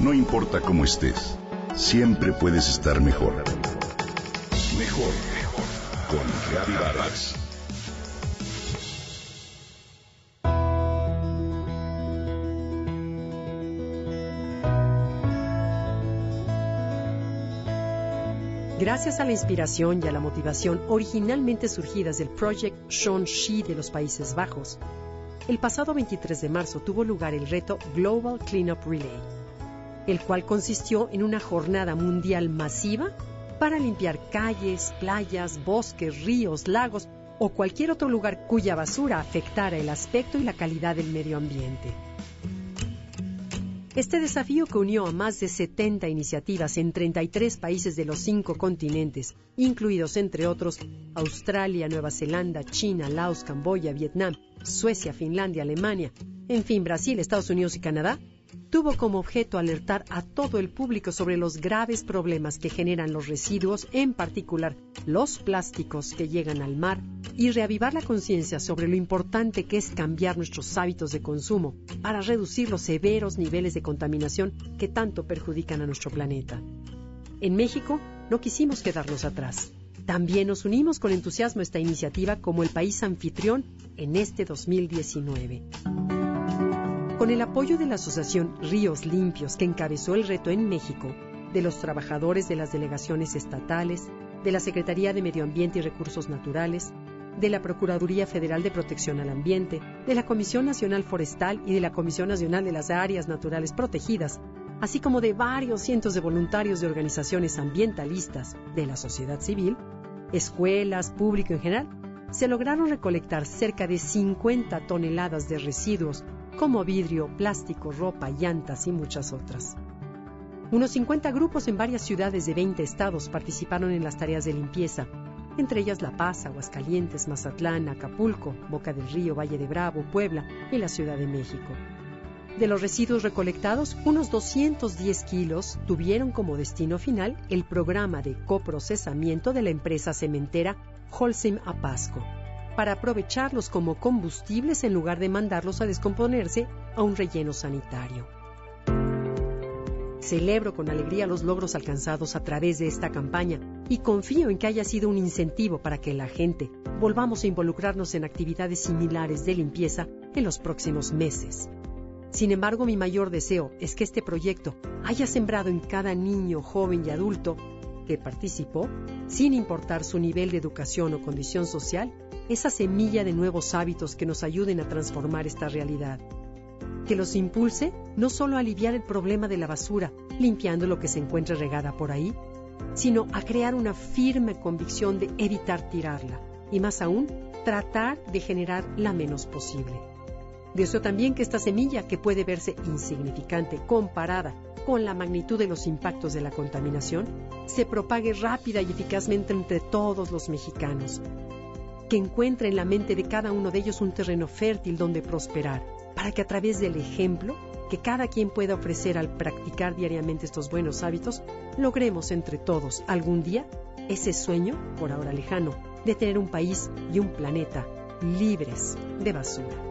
No importa cómo estés, siempre puedes estar mejor. Mejor, mejor. Con Reavivadas. Gracias a la inspiración y a la motivación originalmente surgidas del Project Sean Shi de los Países Bajos, el pasado 23 de marzo tuvo lugar el reto Global Cleanup Relay, el cual consistió en una jornada mundial masiva para limpiar calles, playas, bosques, ríos, lagos o cualquier otro lugar cuya basura afectara el aspecto y la calidad del medio ambiente. Este desafío que unió a más de 70 iniciativas en 33 países de los cinco continentes, incluidos entre otros Australia, Nueva Zelanda, China, Laos, Camboya, Vietnam, Suecia, Finlandia, Alemania, en fin, Brasil, Estados Unidos y Canadá, tuvo como objeto alertar a todo el público sobre los graves problemas que generan los residuos, en particular los plásticos que llegan al mar, y reavivar la conciencia sobre lo importante que es cambiar nuestros hábitos de consumo para reducir los severos niveles de contaminación que tanto perjudican a nuestro planeta. En México no quisimos quedarnos atrás. También nos unimos con entusiasmo a esta iniciativa como el país anfitrión en este 2019. Con el apoyo de la Asociación Ríos Limpios, que encabezó el reto en México, de los trabajadores de las delegaciones estatales, de la Secretaría de Medio Ambiente y Recursos Naturales, de la Procuraduría Federal de Protección al Ambiente, de la Comisión Nacional Forestal y de la Comisión Nacional de las Áreas Naturales Protegidas, así como de varios cientos de voluntarios de organizaciones ambientalistas, de la sociedad civil, escuelas, público en general, se lograron recolectar cerca de 50 toneladas de residuos como vidrio, plástico, ropa, llantas y muchas otras. Unos 50 grupos en varias ciudades de 20 estados participaron en las tareas de limpieza, entre ellas La Paz, Aguascalientes, Mazatlán, Acapulco, Boca del Río, Valle de Bravo, Puebla y la Ciudad de México. De los residuos recolectados, unos 210 kilos tuvieron como destino final el programa de coprocesamiento de la empresa cementera Holcim Apasco para aprovecharlos como combustibles en lugar de mandarlos a descomponerse a un relleno sanitario. Celebro con alegría los logros alcanzados a través de esta campaña y confío en que haya sido un incentivo para que la gente volvamos a involucrarnos en actividades similares de limpieza en los próximos meses. Sin embargo, mi mayor deseo es que este proyecto haya sembrado en cada niño, joven y adulto que participó, sin importar su nivel de educación o condición social, esa semilla de nuevos hábitos que nos ayuden a transformar esta realidad. Que los impulse no solo a aliviar el problema de la basura, limpiando lo que se encuentre regada por ahí, sino a crear una firme convicción de evitar tirarla y más aún, tratar de generar la menos posible. Deseo también que esta semilla, que puede verse insignificante comparada con la magnitud de los impactos de la contaminación, se propague rápida y eficazmente entre todos los mexicanos, que encuentre en la mente de cada uno de ellos un terreno fértil donde prosperar, para que a través del ejemplo que cada quien pueda ofrecer al practicar diariamente estos buenos hábitos, logremos entre todos algún día ese sueño, por ahora lejano, de tener un país y un planeta libres de basura.